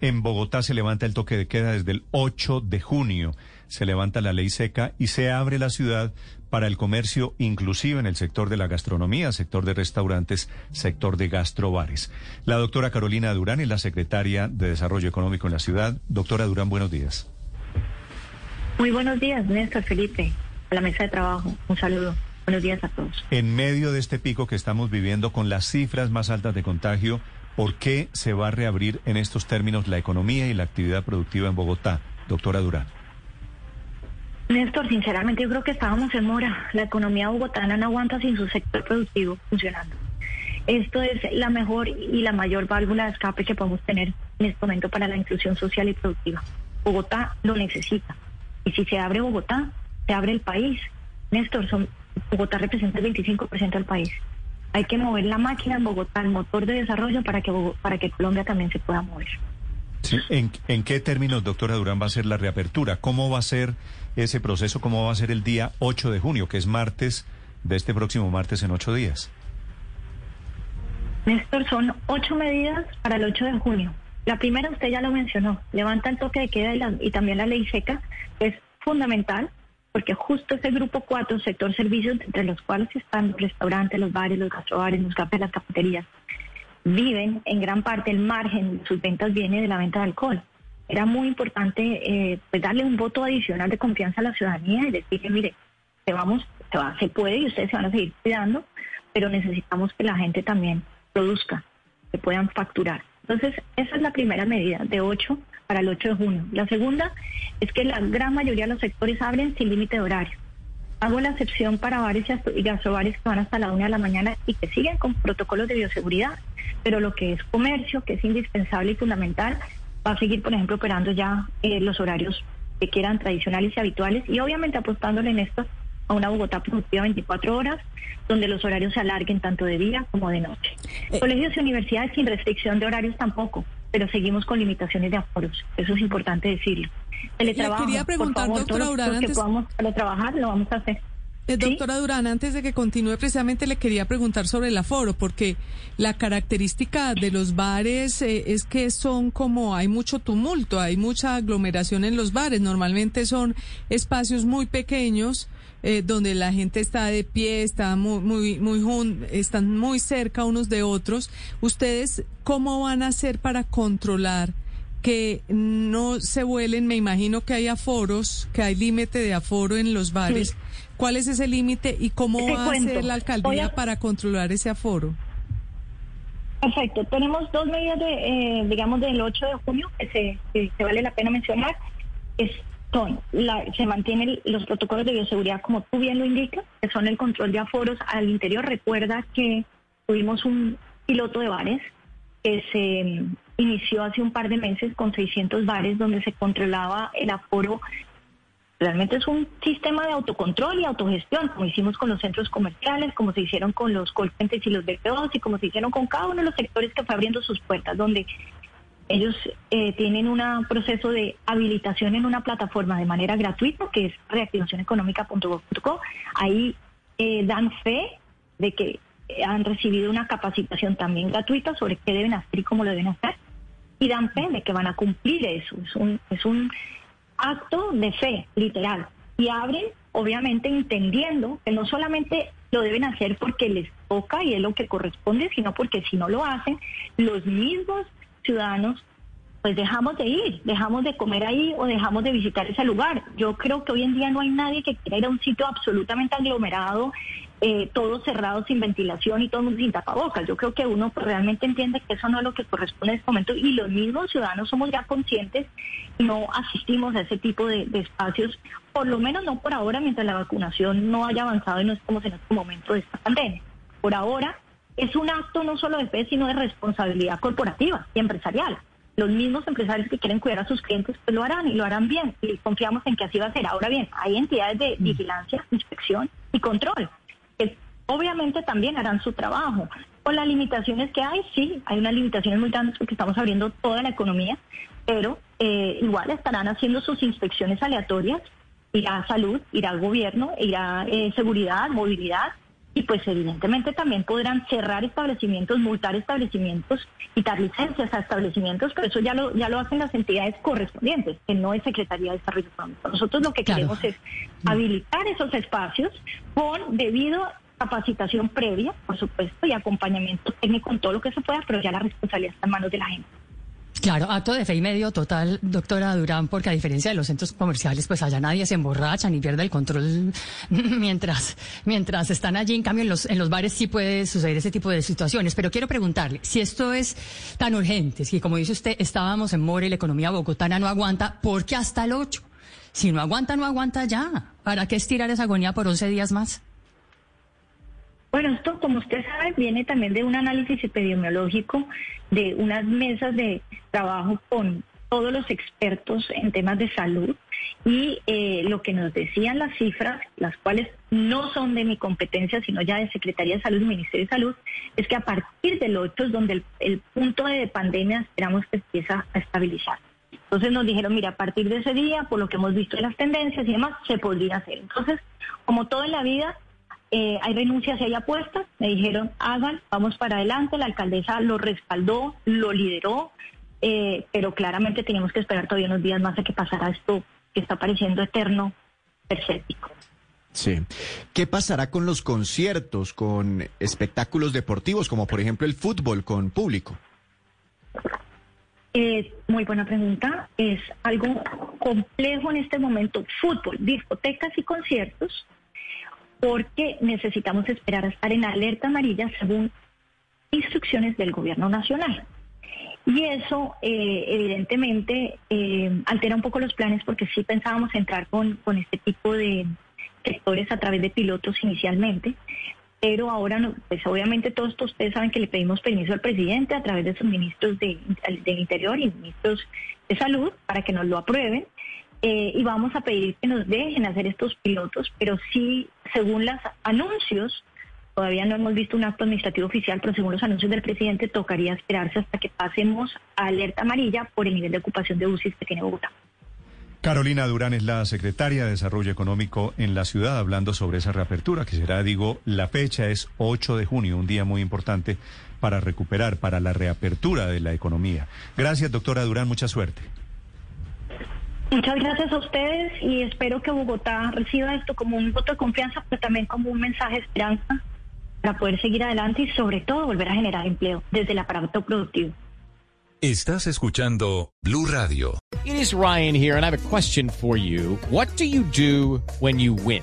En Bogotá se levanta el toque de queda desde el 8 de junio. Se levanta la ley seca y se abre la ciudad para el comercio, inclusive en el sector de la gastronomía, sector de restaurantes, sector de gastrobares. La doctora Carolina Durán es la secretaria de Desarrollo Económico en la ciudad. Doctora Durán, buenos días. Muy buenos días, Néstor Felipe, a la mesa de trabajo. Un saludo. Buenos días a todos. En medio de este pico que estamos viviendo con las cifras más altas de contagio, ¿por qué se va a reabrir en estos términos la economía y la actividad productiva en Bogotá? Doctora Durán. Néstor, sinceramente yo creo que estábamos en mora. La economía bogotana no aguanta sin su sector productivo funcionando. Esto es la mejor y la mayor válvula de escape que podemos tener en este momento para la inclusión social y productiva. Bogotá lo necesita. Y si se abre Bogotá, se abre el país. Néstor, son, Bogotá representa el 25% del país. Hay que mover la máquina en Bogotá, el motor de desarrollo para que, para que Colombia también se pueda mover. ¿En, ¿En qué términos, doctora Durán, va a ser la reapertura? ¿Cómo va a ser ese proceso? ¿Cómo va a ser el día 8 de junio, que es martes, de este próximo martes en ocho días? Néstor, son ocho medidas para el 8 de junio. La primera, usted ya lo mencionó, levanta el toque de queda y, la, y también la ley seca, que es fundamental, porque justo ese grupo 4, sector servicios, entre los cuales están los restaurantes, los bares, los gastrobares, los cafés, las cafeterías, viven en gran parte el margen sus ventas viene de la venta de alcohol. Era muy importante eh, pues darle un voto adicional de confianza a la ciudadanía y decirle, mire, se vamos, se, va, se puede y ustedes se van a seguir cuidando, pero necesitamos que la gente también produzca, que puedan facturar. Entonces, esa es la primera medida, de 8 para el 8 de junio. La segunda es que la gran mayoría de los sectores abren sin límite de horario. Hago la excepción para bares y gastrobares que van hasta la una de la mañana y que siguen con protocolos de bioseguridad, pero lo que es comercio, que es indispensable y fundamental, va a seguir, por ejemplo, operando ya eh, los horarios que quieran tradicionales y habituales y obviamente apostándole en esto a una Bogotá productiva 24 horas, donde los horarios se alarguen tanto de día como de noche. Eh. Colegios y universidades sin restricción de horarios tampoco, pero seguimos con limitaciones de aforos. Eso es importante decirlo. Teletrabajo, quería preguntar, por favor, doctora todos los que podamos trabajar lo vamos a hacer. Eh, doctora Durán, antes de que continúe, precisamente le quería preguntar sobre el aforo, porque la característica de los bares eh, es que son como hay mucho tumulto, hay mucha aglomeración en los bares. Normalmente son espacios muy pequeños eh, donde la gente está de pie, está muy, muy, muy, están muy cerca unos de otros. ¿Ustedes cómo van a hacer para controlar? Que no se vuelen, me imagino que hay aforos, que hay límite de aforo en los bares. ¿Cuál es ese límite y cómo va a hacer la alcaldía para controlar ese aforo? Perfecto. Tenemos dos medidas, de, eh, digamos, del 8 de junio que se, vale la pena mencionar. Es, son, la, se mantienen los protocolos de bioseguridad, como tú bien lo indicas, que son el control de aforos al interior. Recuerda que tuvimos un piloto de bares que se inició hace un par de meses con 600 bares donde se controlaba el aforo Realmente es un sistema de autocontrol y autogestión, como hicimos con los centros comerciales, como se hicieron con los call y los BPOs y como se hicieron con cada uno de los sectores que fue abriendo sus puertas, donde ellos eh, tienen un proceso de habilitación en una plataforma de manera gratuita, que es reactivacioneconómica.gov.co. Ahí eh, dan fe de que han recibido una capacitación también gratuita sobre qué deben hacer y cómo lo deben hacer. Y dan fe de que van a cumplir eso. Es un, es un acto de fe, literal. Y abren, obviamente, entendiendo que no solamente lo deben hacer porque les toca y es lo que corresponde, sino porque si no lo hacen, los mismos ciudadanos pues dejamos de ir, dejamos de comer ahí o dejamos de visitar ese lugar. Yo creo que hoy en día no hay nadie que quiera ir a un sitio absolutamente aglomerado, eh, todo cerrado, sin ventilación y todo sin tapabocas. Yo creo que uno pues, realmente entiende que eso no es lo que corresponde en este momento y los mismos ciudadanos somos ya conscientes y no asistimos a ese tipo de, de espacios, por lo menos no por ahora, mientras la vacunación no haya avanzado y no estamos en este momento de esta pandemia. Por ahora es un acto no solo de fe, sino de responsabilidad corporativa y empresarial los mismos empresarios que quieren cuidar a sus clientes, pues lo harán y lo harán bien. Y confiamos en que así va a ser. Ahora bien, hay entidades de vigilancia, inspección y control, que obviamente también harán su trabajo. Con las limitaciones que hay, sí, hay unas limitaciones muy grandes porque estamos abriendo toda la economía, pero eh, igual estarán haciendo sus inspecciones aleatorias, irá a salud, irá al gobierno, irá eh, seguridad, movilidad, y pues evidentemente también podrán cerrar establecimientos, multar establecimientos, quitar licencias a establecimientos, pero eso ya lo, ya lo hacen las entidades correspondientes, que no es Secretaría de Desarrollo Económico. Nosotros lo que queremos es habilitar esos espacios con debido capacitación previa, por supuesto, y acompañamiento técnico en todo lo que se pueda, pero ya la responsabilidad está en manos de la gente. Claro, acto de fe y medio total, doctora Durán, porque a diferencia de los centros comerciales, pues allá nadie se emborracha ni pierde el control mientras, mientras están allí. En cambio, en los, en los bares sí puede suceder ese tipo de situaciones. Pero quiero preguntarle, si esto es tan urgente, si como dice usted, estábamos en More la economía bogotana no aguanta, ¿por qué hasta el 8? Si no aguanta, no aguanta ya. ¿Para qué estirar esa agonía por 11 días más? Bueno, esto, como usted sabe, viene también de un análisis epidemiológico, de unas mesas de trabajo con todos los expertos en temas de salud y eh, lo que nos decían las cifras, las cuales no son de mi competencia, sino ya de Secretaría de Salud y Ministerio de Salud, es que a partir del 8 es donde el, punto de pandemia esperamos que empieza a estabilizar. Entonces nos dijeron, mira, a partir de ese día, por lo que hemos visto en las tendencias y demás, se podría hacer. Entonces, como todo en la vida, eh, hay renuncias y hay apuestas. Me dijeron, hagan, vamos para adelante. La alcaldesa lo respaldó, lo lideró, eh, pero claramente teníamos que esperar todavía unos días más a que pasara esto que está pareciendo eterno, percéptico. Sí. ¿Qué pasará con los conciertos, con espectáculos deportivos, como por ejemplo el fútbol con público? Eh, muy buena pregunta. Es algo complejo en este momento. Fútbol, discotecas y conciertos porque necesitamos esperar a estar en alerta amarilla según instrucciones del gobierno nacional. Y eso eh, evidentemente eh, altera un poco los planes porque sí pensábamos entrar con, con este tipo de sectores a través de pilotos inicialmente, pero ahora, no, pues obviamente todos ustedes saben que le pedimos permiso al presidente a través de sus ministros de, del Interior y ministros de Salud para que nos lo aprueben eh, y vamos a pedir que nos dejen hacer estos pilotos, pero sí, según los anuncios, todavía no hemos visto un acto administrativo oficial, pero según los anuncios del presidente, tocaría esperarse hasta que pasemos a alerta amarilla por el nivel de ocupación de UCI que tiene Bogotá. Carolina Durán es la secretaria de Desarrollo Económico en la ciudad, hablando sobre esa reapertura, que será, digo, la fecha es 8 de junio, un día muy importante para recuperar, para la reapertura de la economía. Gracias, doctora Durán, mucha suerte. Muchas gracias a ustedes y espero que Bogotá reciba esto como un voto de confianza, pero también como un mensaje de esperanza para poder seguir adelante y sobre todo volver a generar empleo desde el aparato productivo. Estás escuchando Blue Radio. It is Ryan here and I have a question for you. What do you do when you win?